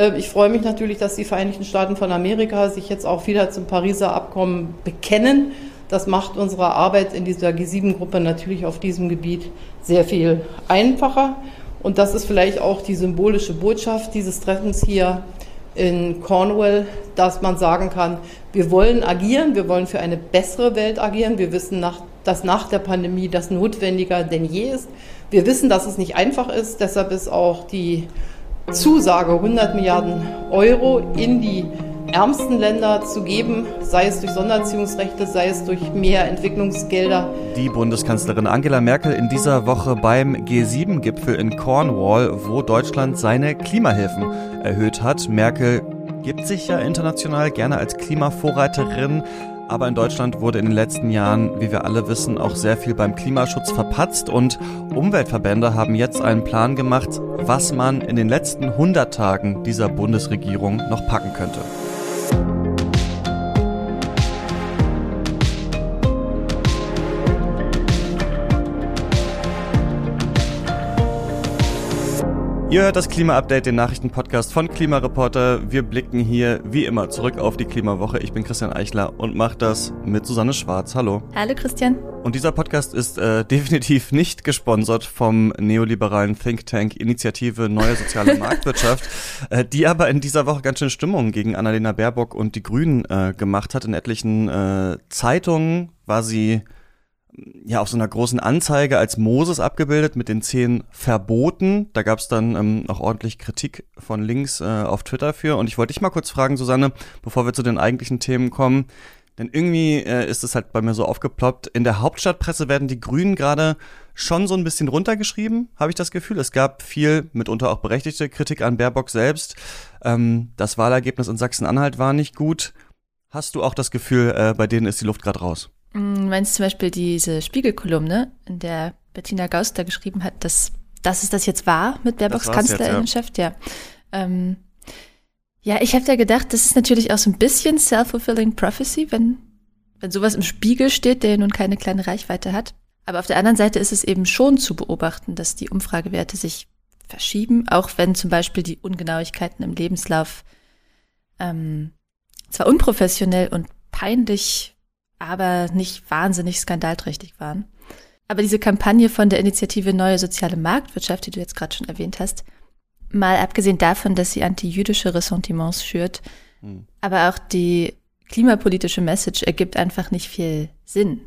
Äh, ich freue mich natürlich, dass die Vereinigten Staaten von Amerika sich jetzt auch wieder zum Pariser Abkommen bekennen. Das macht unsere Arbeit in dieser G7-Gruppe natürlich auf diesem Gebiet sehr viel einfacher. Und das ist vielleicht auch die symbolische Botschaft dieses Treffens hier in Cornwall, dass man sagen kann, wir wollen agieren, wir wollen für eine bessere Welt agieren. Wir wissen, dass nach der Pandemie das notwendiger denn je ist. Wir wissen, dass es nicht einfach ist. Deshalb ist auch die Zusage, 100 Milliarden Euro in die ärmsten Länder zu geben, sei es durch Sondererziehungsrechte, sei es durch mehr Entwicklungsgelder. Die Bundeskanzlerin Angela Merkel in dieser Woche beim G7-Gipfel in Cornwall, wo Deutschland seine Klimahilfen erhöht hat. Merkel gibt sich ja international gerne als Klimavorreiterin. Aber in Deutschland wurde in den letzten Jahren, wie wir alle wissen, auch sehr viel beim Klimaschutz verpatzt und Umweltverbände haben jetzt einen Plan gemacht, was man in den letzten 100 Tagen dieser Bundesregierung noch packen könnte. Ihr hört das Klima-Update, den Nachrichtenpodcast von Klimareporter. Wir blicken hier wie immer zurück auf die Klimawoche. Ich bin Christian Eichler und mache das mit Susanne Schwarz. Hallo. Hallo Christian. Und dieser Podcast ist äh, definitiv nicht gesponsert vom neoliberalen Think Tank Initiative Neue Soziale Marktwirtschaft, äh, die aber in dieser Woche ganz schön Stimmung gegen Annalena Baerbock und die Grünen äh, gemacht hat. In etlichen äh, Zeitungen war sie ja auf so einer großen Anzeige als Moses abgebildet mit den zehn Verboten. Da gab es dann ähm, auch ordentlich Kritik von links äh, auf Twitter für. Und ich wollte dich mal kurz fragen, Susanne, bevor wir zu den eigentlichen Themen kommen. Denn irgendwie äh, ist es halt bei mir so aufgeploppt. In der Hauptstadtpresse werden die Grünen gerade schon so ein bisschen runtergeschrieben, habe ich das Gefühl. Es gab viel, mitunter auch berechtigte Kritik an Baerbock selbst. Ähm, das Wahlergebnis in Sachsen-Anhalt war nicht gut. Hast du auch das Gefühl, äh, bei denen ist die Luft gerade raus? Mm, meinst zum Beispiel diese Spiegelkolumne, in der Bettina Gauster geschrieben hat, dass, dass es das jetzt war mit Baerbocks Kanzlerinnenschaft? Ja. Ja, ähm, ja ich habe da gedacht, das ist natürlich auch so ein bisschen self-fulfilling prophecy, wenn, wenn sowas im Spiegel steht, der nun keine kleine Reichweite hat. Aber auf der anderen Seite ist es eben schon zu beobachten, dass die Umfragewerte sich verschieben, auch wenn zum Beispiel die Ungenauigkeiten im Lebenslauf ähm, zwar unprofessionell und peinlich aber nicht wahnsinnig skandalträchtig waren. Aber diese Kampagne von der Initiative Neue Soziale Marktwirtschaft, die du jetzt gerade schon erwähnt hast, mal abgesehen davon, dass sie antijüdische Ressentiments schürt, mhm. aber auch die klimapolitische Message ergibt einfach nicht viel Sinn.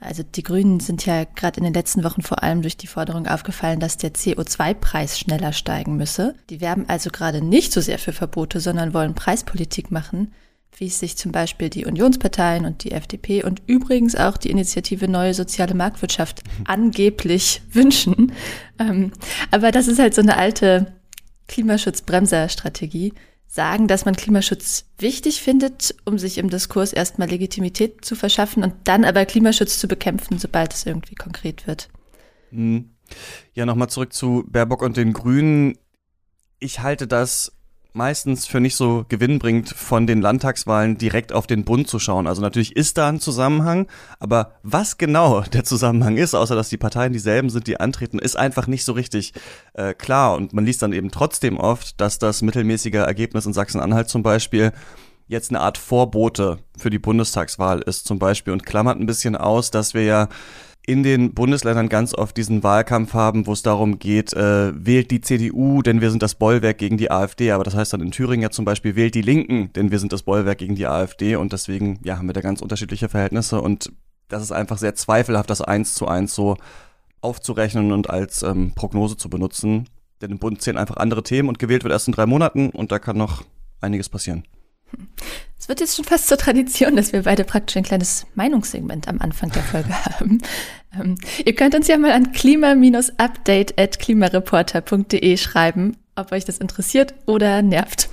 Also die Grünen sind ja gerade in den letzten Wochen vor allem durch die Forderung aufgefallen, dass der CO2-Preis schneller steigen müsse. Die werben also gerade nicht so sehr für Verbote, sondern wollen Preispolitik machen wie es sich zum Beispiel die Unionsparteien und die FDP und übrigens auch die Initiative Neue Soziale Marktwirtschaft angeblich wünschen. Ähm, aber das ist halt so eine alte Klimaschutzbremser-Strategie. Sagen, dass man Klimaschutz wichtig findet, um sich im Diskurs erstmal Legitimität zu verschaffen und dann aber Klimaschutz zu bekämpfen, sobald es irgendwie konkret wird. Hm. Ja, nochmal zurück zu Baerbock und den Grünen. Ich halte das meistens für nicht so gewinnbringend, von den Landtagswahlen direkt auf den Bund zu schauen. Also natürlich ist da ein Zusammenhang, aber was genau der Zusammenhang ist, außer dass die Parteien dieselben sind, die antreten, ist einfach nicht so richtig äh, klar. Und man liest dann eben trotzdem oft, dass das mittelmäßige Ergebnis in Sachsen-Anhalt zum Beispiel jetzt eine Art Vorbote für die Bundestagswahl ist zum Beispiel und klammert ein bisschen aus, dass wir ja in den Bundesländern ganz oft diesen Wahlkampf haben, wo es darum geht, äh, wählt die CDU, denn wir sind das Bollwerk gegen die AfD. Aber das heißt dann in Thüringen ja zum Beispiel, wählt die Linken, denn wir sind das Bollwerk gegen die AfD. Und deswegen, ja, haben wir da ganz unterschiedliche Verhältnisse. Und das ist einfach sehr zweifelhaft, das eins zu eins so aufzurechnen und als ähm, Prognose zu benutzen. Denn im Bund zählen einfach andere Themen und gewählt wird erst in drei Monaten und da kann noch einiges passieren. Es wird jetzt schon fast zur Tradition, dass wir beide praktisch ein kleines Meinungssegment am Anfang der Folge haben. Ähm, ihr könnt uns ja mal an klima-update at klimareporter.de schreiben, ob euch das interessiert oder nervt.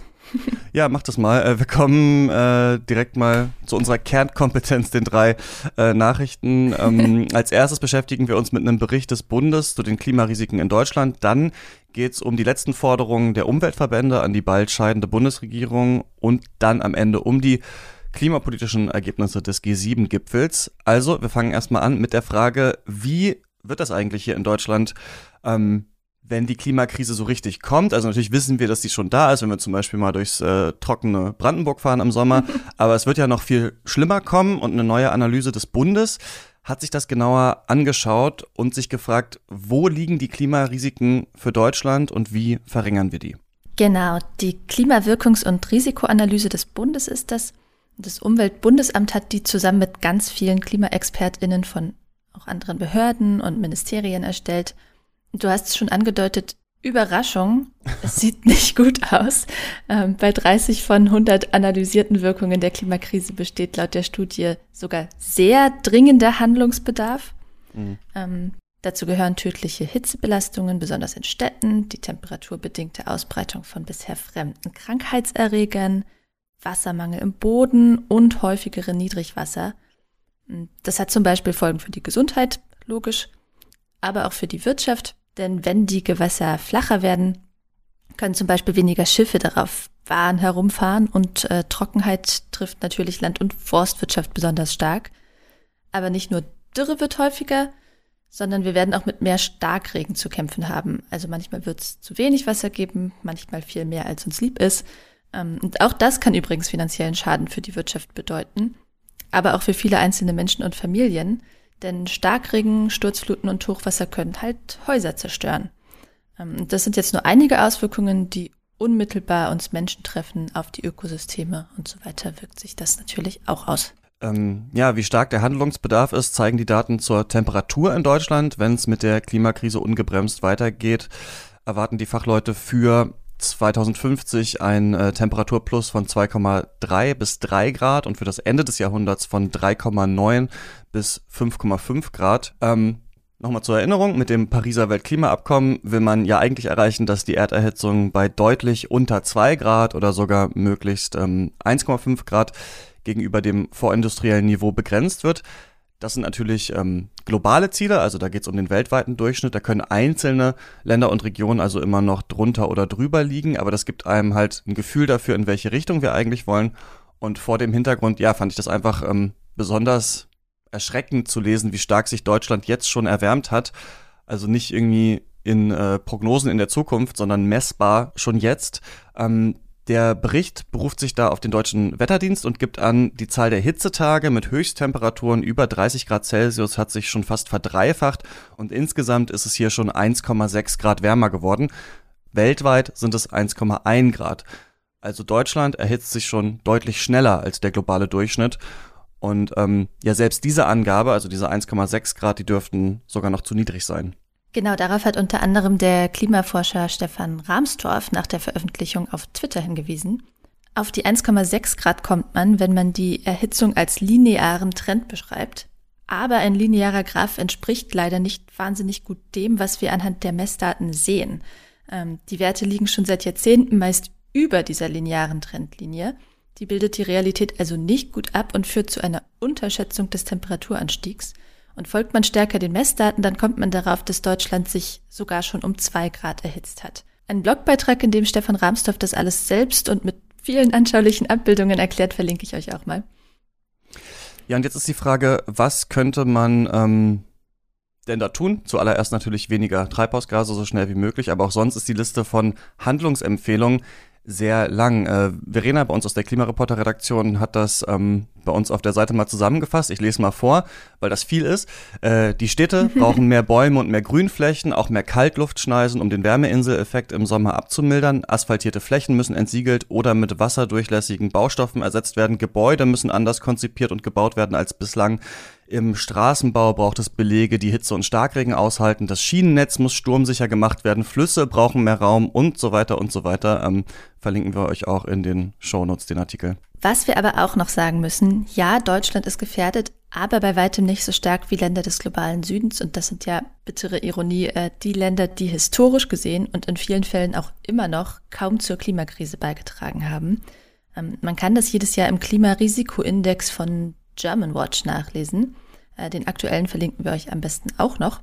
Ja, mach das mal. Äh, wir kommen äh, direkt mal zu unserer Kernkompetenz, den drei äh, Nachrichten. Ähm, als erstes beschäftigen wir uns mit einem Bericht des Bundes zu den Klimarisiken in Deutschland. Dann geht es um die letzten Forderungen der Umweltverbände an die bald scheidende Bundesregierung und dann am Ende um die klimapolitischen Ergebnisse des G7-Gipfels. Also, wir fangen erstmal an mit der Frage, wie wird das eigentlich hier in Deutschland ähm, wenn die Klimakrise so richtig kommt. Also natürlich wissen wir, dass die schon da ist, wenn wir zum Beispiel mal durchs äh, trockene Brandenburg fahren im Sommer. Aber es wird ja noch viel schlimmer kommen und eine neue Analyse des Bundes hat sich das genauer angeschaut und sich gefragt, wo liegen die Klimarisiken für Deutschland und wie verringern wir die? Genau, die Klimawirkungs- und Risikoanalyse des Bundes ist das. Das Umweltbundesamt hat die zusammen mit ganz vielen Klimaexpertinnen von auch anderen Behörden und Ministerien erstellt. Du hast es schon angedeutet, Überraschung, es sieht nicht gut aus. Ähm, bei 30 von 100 analysierten Wirkungen der Klimakrise besteht laut der Studie sogar sehr dringender Handlungsbedarf. Mhm. Ähm, dazu gehören tödliche Hitzebelastungen, besonders in Städten, die temperaturbedingte Ausbreitung von bisher fremden Krankheitserregern, Wassermangel im Boden und häufigere Niedrigwasser. Das hat zum Beispiel Folgen für die Gesundheit, logisch, aber auch für die Wirtschaft, denn wenn die Gewässer flacher werden, können zum Beispiel weniger Schiffe darauf fahren, herumfahren und äh, Trockenheit trifft natürlich Land- und Forstwirtschaft besonders stark. Aber nicht nur Dürre wird häufiger, sondern wir werden auch mit mehr Starkregen zu kämpfen haben. Also manchmal wird es zu wenig Wasser geben, manchmal viel mehr, als uns lieb ist. Ähm, und auch das kann übrigens finanziellen Schaden für die Wirtschaft bedeuten, aber auch für viele einzelne Menschen und Familien. Denn Starkregen, Sturzfluten und Hochwasser können halt Häuser zerstören. Ähm, das sind jetzt nur einige Auswirkungen, die unmittelbar uns Menschen treffen, auf die Ökosysteme und so weiter wirkt sich das natürlich auch aus. Ähm, ja, wie stark der Handlungsbedarf ist, zeigen die Daten zur Temperatur in Deutschland. Wenn es mit der Klimakrise ungebremst weitergeht, erwarten die Fachleute für 2050 ein äh, Temperaturplus von 2,3 bis 3 Grad und für das Ende des Jahrhunderts von 3,9 bis 5,5 Grad. Ähm, Nochmal zur Erinnerung, mit dem Pariser Weltklimaabkommen will man ja eigentlich erreichen, dass die Erderhitzung bei deutlich unter 2 Grad oder sogar möglichst ähm, 1,5 Grad gegenüber dem vorindustriellen Niveau begrenzt wird. Das sind natürlich ähm, globale Ziele, also da geht es um den weltweiten Durchschnitt. Da können einzelne Länder und Regionen also immer noch drunter oder drüber liegen, aber das gibt einem halt ein Gefühl dafür, in welche Richtung wir eigentlich wollen. Und vor dem Hintergrund, ja, fand ich das einfach ähm, besonders erschreckend zu lesen, wie stark sich Deutschland jetzt schon erwärmt hat. Also nicht irgendwie in äh, Prognosen in der Zukunft, sondern messbar schon jetzt. Ähm, der Bericht beruft sich da auf den deutschen Wetterdienst und gibt an, die Zahl der Hitzetage mit Höchsttemperaturen über 30 Grad Celsius hat sich schon fast verdreifacht und insgesamt ist es hier schon 1,6 Grad wärmer geworden. Weltweit sind es 1,1 Grad. Also Deutschland erhitzt sich schon deutlich schneller als der globale Durchschnitt. Und ähm, ja, selbst diese Angabe, also diese 1,6 Grad, die dürften sogar noch zu niedrig sein. Genau, darauf hat unter anderem der Klimaforscher Stefan Rahmstorff nach der Veröffentlichung auf Twitter hingewiesen. Auf die 1,6 Grad kommt man, wenn man die Erhitzung als linearen Trend beschreibt. Aber ein linearer Graph entspricht leider nicht wahnsinnig gut dem, was wir anhand der Messdaten sehen. Ähm, die Werte liegen schon seit Jahrzehnten meist über dieser linearen Trendlinie. Die bildet die Realität also nicht gut ab und führt zu einer Unterschätzung des Temperaturanstiegs. Und folgt man stärker den Messdaten, dann kommt man darauf, dass Deutschland sich sogar schon um zwei Grad erhitzt hat. Ein Blogbeitrag, in dem Stefan Rahmstorff das alles selbst und mit vielen anschaulichen Abbildungen erklärt, verlinke ich euch auch mal. Ja, und jetzt ist die Frage, was könnte man ähm, denn da tun? Zuallererst natürlich weniger Treibhausgase so schnell wie möglich, aber auch sonst ist die Liste von Handlungsempfehlungen sehr lang. Äh, Verena bei uns aus der Klimareporter-Redaktion hat das ähm, bei uns auf der Seite mal zusammengefasst. Ich lese mal vor, weil das viel ist. Äh, die Städte brauchen mehr Bäume und mehr Grünflächen, auch mehr Kaltluftschneisen, um den Wärmeinseleffekt im Sommer abzumildern. Asphaltierte Flächen müssen entsiegelt oder mit wasserdurchlässigen Baustoffen ersetzt werden. Gebäude müssen anders konzipiert und gebaut werden als bislang. Im Straßenbau braucht es Belege, die Hitze und Starkregen aushalten. Das Schienennetz muss sturmsicher gemacht werden. Flüsse brauchen mehr Raum und so weiter und so weiter. Ähm, verlinken wir euch auch in den Shownotes den Artikel. Was wir aber auch noch sagen müssen, ja, Deutschland ist gefährdet, aber bei weitem nicht so stark wie Länder des globalen Südens. Und das sind ja, bittere Ironie, äh, die Länder, die historisch gesehen und in vielen Fällen auch immer noch kaum zur Klimakrise beigetragen haben. Ähm, man kann das jedes Jahr im Klimarisikoindex von Germanwatch nachlesen. Äh, den aktuellen verlinken wir euch am besten auch noch.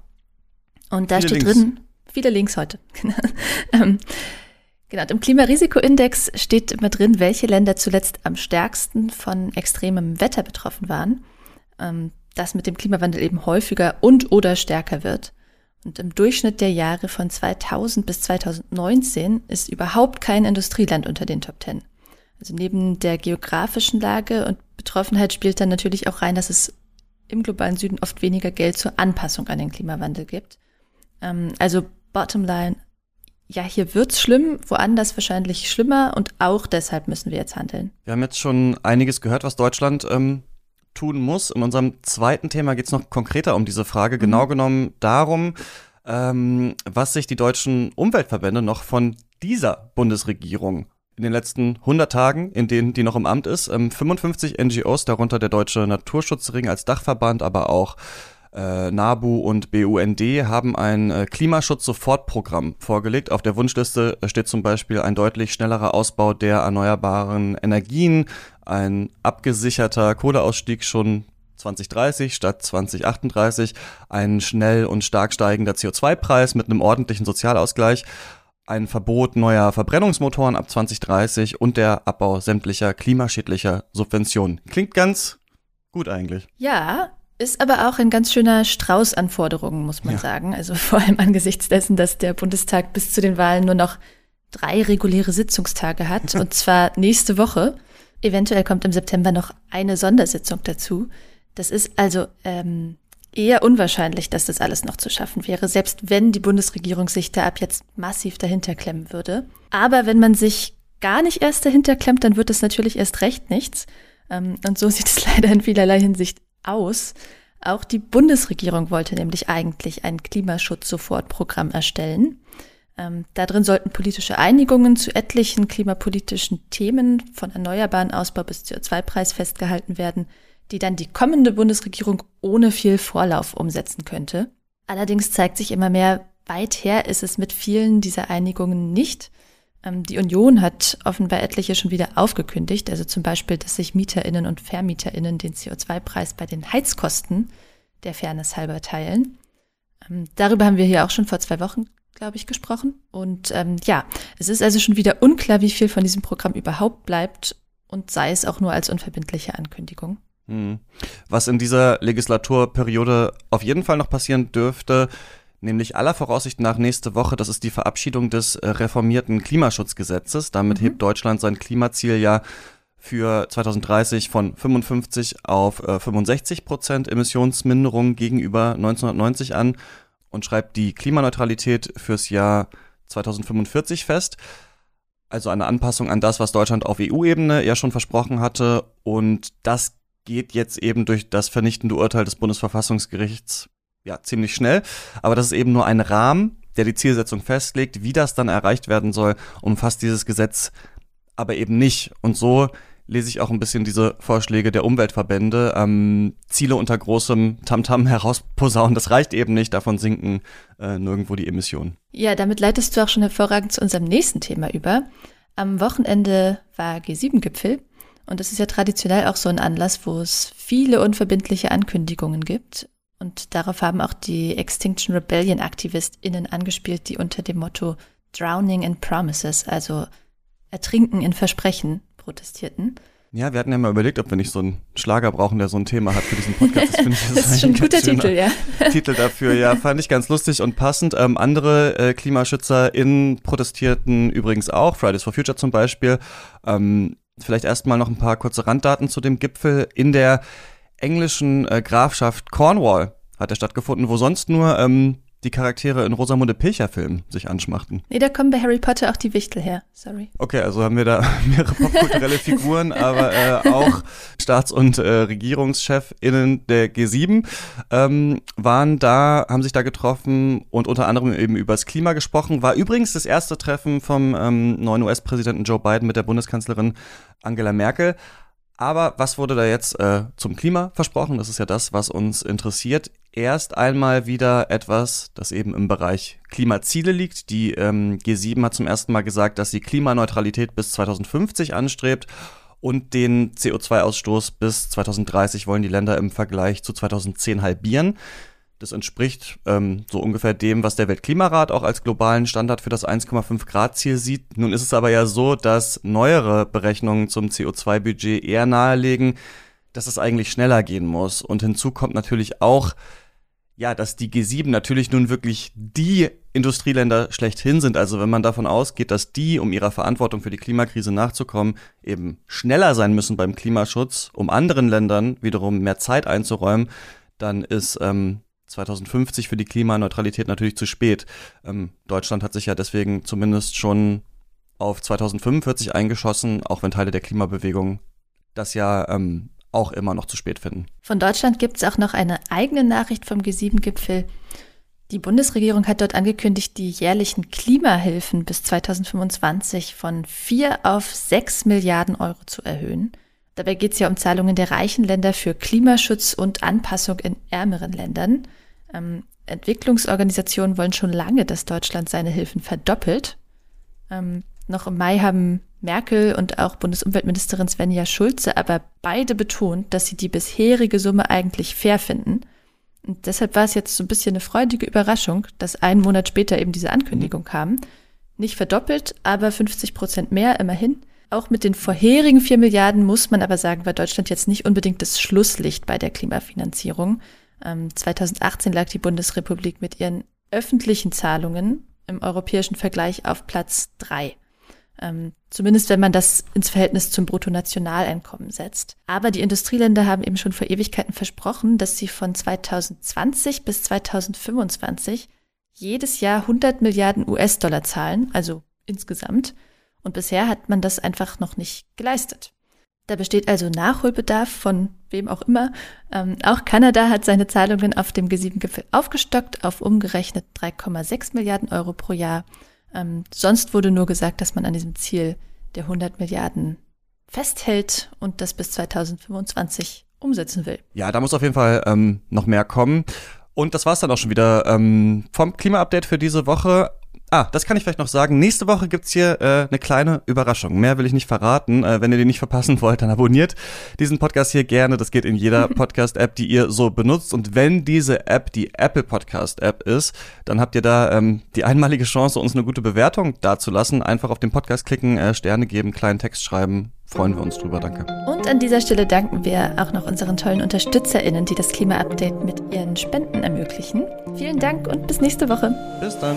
Und da viele steht Links. drin, viele Links heute. genau, im Klimarisikoindex steht immer drin, welche Länder zuletzt am stärksten von extremem Wetter betroffen waren. Ähm, das mit dem Klimawandel eben häufiger und oder stärker wird. Und im Durchschnitt der Jahre von 2000 bis 2019 ist überhaupt kein Industrieland unter den Top Ten. Also neben der geografischen Lage und Betroffenheit spielt dann natürlich auch rein, dass es im globalen Süden oft weniger Geld zur Anpassung an den Klimawandel gibt. Ähm, also bottom line, ja, hier wird's schlimm, woanders wahrscheinlich schlimmer und auch deshalb müssen wir jetzt handeln. Wir haben jetzt schon einiges gehört, was Deutschland ähm, tun muss. In unserem zweiten Thema geht's noch konkreter um diese Frage, genau mhm. genau genommen darum, ähm, was sich die deutschen Umweltverbände noch von dieser Bundesregierung in den letzten 100 Tagen, in denen die noch im Amt ist, ähm, 55 NGOs, darunter der Deutsche Naturschutzring als Dachverband, aber auch äh, NABU und BUND haben ein äh, Klimaschutz-Sofortprogramm vorgelegt. Auf der Wunschliste steht zum Beispiel ein deutlich schnellerer Ausbau der erneuerbaren Energien, ein abgesicherter Kohleausstieg schon 2030 statt 2038, ein schnell und stark steigender CO2-Preis mit einem ordentlichen Sozialausgleich ein Verbot neuer Verbrennungsmotoren ab 2030 und der Abbau sämtlicher klimaschädlicher Subventionen. Klingt ganz gut eigentlich. Ja, ist aber auch ein ganz schöner Strauß an Forderungen, muss man ja. sagen. Also vor allem angesichts dessen, dass der Bundestag bis zu den Wahlen nur noch drei reguläre Sitzungstage hat, und zwar nächste Woche. Eventuell kommt im September noch eine Sondersitzung dazu. Das ist also ähm, eher unwahrscheinlich, dass das alles noch zu schaffen wäre, selbst wenn die Bundesregierung sich da ab jetzt massiv dahinter klemmen würde. Aber wenn man sich gar nicht erst dahinter klemmt, dann wird es natürlich erst recht nichts. Ähm, und so sieht es leider in vielerlei Hinsicht aus. Auch die Bundesregierung wollte nämlich eigentlich ein Klimaschutz-Sofortprogramm erstellen. Ähm, darin sollten politische Einigungen zu etlichen klimapolitischen Themen von erneuerbaren Ausbau bis CO2-Preis festgehalten werden die dann die kommende Bundesregierung ohne viel Vorlauf umsetzen könnte. Allerdings zeigt sich immer mehr, weit her ist es mit vielen dieser Einigungen nicht. Ähm, die Union hat offenbar etliche schon wieder aufgekündigt, also zum Beispiel, dass sich Mieterinnen und Vermieterinnen den CO2-Preis bei den Heizkosten der Fairness halber teilen. Ähm, darüber haben wir hier auch schon vor zwei Wochen, glaube ich, gesprochen. Und ähm, ja, es ist also schon wieder unklar, wie viel von diesem Programm überhaupt bleibt und sei es auch nur als unverbindliche Ankündigung. Hm. Was in dieser Legislaturperiode auf jeden Fall noch passieren dürfte, nämlich aller Voraussicht nach nächste Woche, das ist die Verabschiedung des äh, reformierten Klimaschutzgesetzes. Damit mhm. hebt Deutschland sein Klimaziel ja für 2030 von 55 auf 65 äh, Prozent Emissionsminderung gegenüber 1990 an und schreibt die Klimaneutralität fürs Jahr 2045 fest. Also eine Anpassung an das, was Deutschland auf EU-Ebene ja schon versprochen hatte. Und das geht jetzt eben durch das vernichtende Urteil des Bundesverfassungsgerichts ja ziemlich schnell. Aber das ist eben nur ein Rahmen, der die Zielsetzung festlegt. Wie das dann erreicht werden soll, umfasst dieses Gesetz aber eben nicht. Und so lese ich auch ein bisschen diese Vorschläge der Umweltverbände. Ähm, Ziele unter großem Tamtam -Tam herausposaunen, das reicht eben nicht. Davon sinken äh, nirgendwo die Emissionen. Ja, damit leitest du auch schon hervorragend zu unserem nächsten Thema über. Am Wochenende war G7-Gipfel und es ist ja traditionell auch so ein Anlass, wo es viele unverbindliche Ankündigungen gibt. Und darauf haben auch die Extinction Rebellion AktivistInnen angespielt, die unter dem Motto Drowning in Promises, also Ertrinken in Versprechen, protestierten. Ja, wir hatten ja mal überlegt, ob wir nicht so einen Schlager brauchen, der so ein Thema hat für diesen Podcast. Das, ich, das, das ist schon ein guter Titel, ja. Titel dafür, ja, fand ich ganz lustig und passend. Ähm, andere äh, KlimaschützerInnen protestierten übrigens auch, Fridays for Future zum Beispiel. Ähm, Vielleicht erstmal noch ein paar kurze Randdaten zu dem Gipfel. In der englischen äh, Grafschaft Cornwall hat er stattgefunden, wo sonst nur ähm, die Charaktere in Rosamunde Pilcher-Filmen sich anschmachten. Nee, da kommen bei Harry Potter auch die Wichtel her. Sorry. Okay, also haben wir da mehrere popkulturelle Figuren, aber äh, auch Staats- und äh, RegierungschefInnen der G7 ähm, waren da, haben sich da getroffen und unter anderem eben über das Klima gesprochen. War übrigens das erste Treffen vom ähm, neuen US-Präsidenten Joe Biden mit der Bundeskanzlerin Angela Merkel. Aber was wurde da jetzt äh, zum Klima versprochen? Das ist ja das, was uns interessiert. Erst einmal wieder etwas, das eben im Bereich Klimaziele liegt. Die ähm, G7 hat zum ersten Mal gesagt, dass sie Klimaneutralität bis 2050 anstrebt und den CO2-Ausstoß bis 2030 wollen die Länder im Vergleich zu 2010 halbieren. Das entspricht ähm, so ungefähr dem, was der Weltklimarat auch als globalen Standard für das 1,5 Grad Ziel sieht. Nun ist es aber ja so, dass neuere Berechnungen zum CO2-Budget eher nahelegen, dass es eigentlich schneller gehen muss. Und hinzu kommt natürlich auch, ja, dass die G7 natürlich nun wirklich die Industrieländer schlechthin sind. Also wenn man davon ausgeht, dass die, um ihrer Verantwortung für die Klimakrise nachzukommen, eben schneller sein müssen beim Klimaschutz, um anderen Ländern wiederum mehr Zeit einzuräumen, dann ist ähm, 2050 für die Klimaneutralität natürlich zu spät. Ähm, Deutschland hat sich ja deswegen zumindest schon auf 2045 eingeschossen, auch wenn Teile der Klimabewegung das ja ähm, auch immer noch zu spät finden. Von Deutschland gibt es auch noch eine eigene Nachricht vom G7-Gipfel. Die Bundesregierung hat dort angekündigt, die jährlichen Klimahilfen bis 2025 von 4 auf 6 Milliarden Euro zu erhöhen. Dabei geht es ja um Zahlungen der reichen Länder für Klimaschutz und Anpassung in ärmeren Ländern. Ähm, Entwicklungsorganisationen wollen schon lange, dass Deutschland seine Hilfen verdoppelt. Ähm, noch im Mai haben Merkel und auch Bundesumweltministerin Svenja Schulze aber beide betont, dass sie die bisherige Summe eigentlich fair finden. Und deshalb war es jetzt so ein bisschen eine freudige Überraschung, dass einen Monat später eben diese Ankündigung kam. Nicht verdoppelt, aber 50 Prozent mehr immerhin. Auch mit den vorherigen vier Milliarden muss man aber sagen, war Deutschland jetzt nicht unbedingt das Schlusslicht bei der Klimafinanzierung. 2018 ähm, lag die Bundesrepublik mit ihren öffentlichen Zahlungen im europäischen Vergleich auf Platz drei. Ähm, zumindest wenn man das ins Verhältnis zum Bruttonationaleinkommen setzt. Aber die Industrieländer haben eben schon vor Ewigkeiten versprochen, dass sie von 2020 bis 2025 jedes Jahr 100 Milliarden US-Dollar zahlen, also insgesamt. Und bisher hat man das einfach noch nicht geleistet. Da besteht also Nachholbedarf von wem auch immer. Ähm, auch Kanada hat seine Zahlungen auf dem G7-Gipfel aufgestockt auf umgerechnet 3,6 Milliarden Euro pro Jahr. Ähm, sonst wurde nur gesagt, dass man an diesem Ziel der 100 Milliarden festhält und das bis 2025 umsetzen will. Ja, da muss auf jeden Fall ähm, noch mehr kommen. Und das war's dann auch schon wieder ähm, vom Klima-Update für diese Woche. Ah, das kann ich vielleicht noch sagen. Nächste Woche gibt's hier äh, eine kleine Überraschung. Mehr will ich nicht verraten. Äh, wenn ihr die nicht verpassen wollt, dann abonniert diesen Podcast hier gerne. Das geht in jeder Podcast-App, die ihr so benutzt. Und wenn diese App die Apple Podcast-App ist, dann habt ihr da ähm, die einmalige Chance, uns eine gute Bewertung dazulassen. Einfach auf den Podcast klicken, äh, Sterne geben, kleinen Text schreiben. Freuen wir uns drüber. Danke. Und an dieser Stelle danken wir auch noch unseren tollen UnterstützerInnen, die das Klima-Update mit ihren Spenden ermöglichen. Vielen Dank und bis nächste Woche. Bis dann.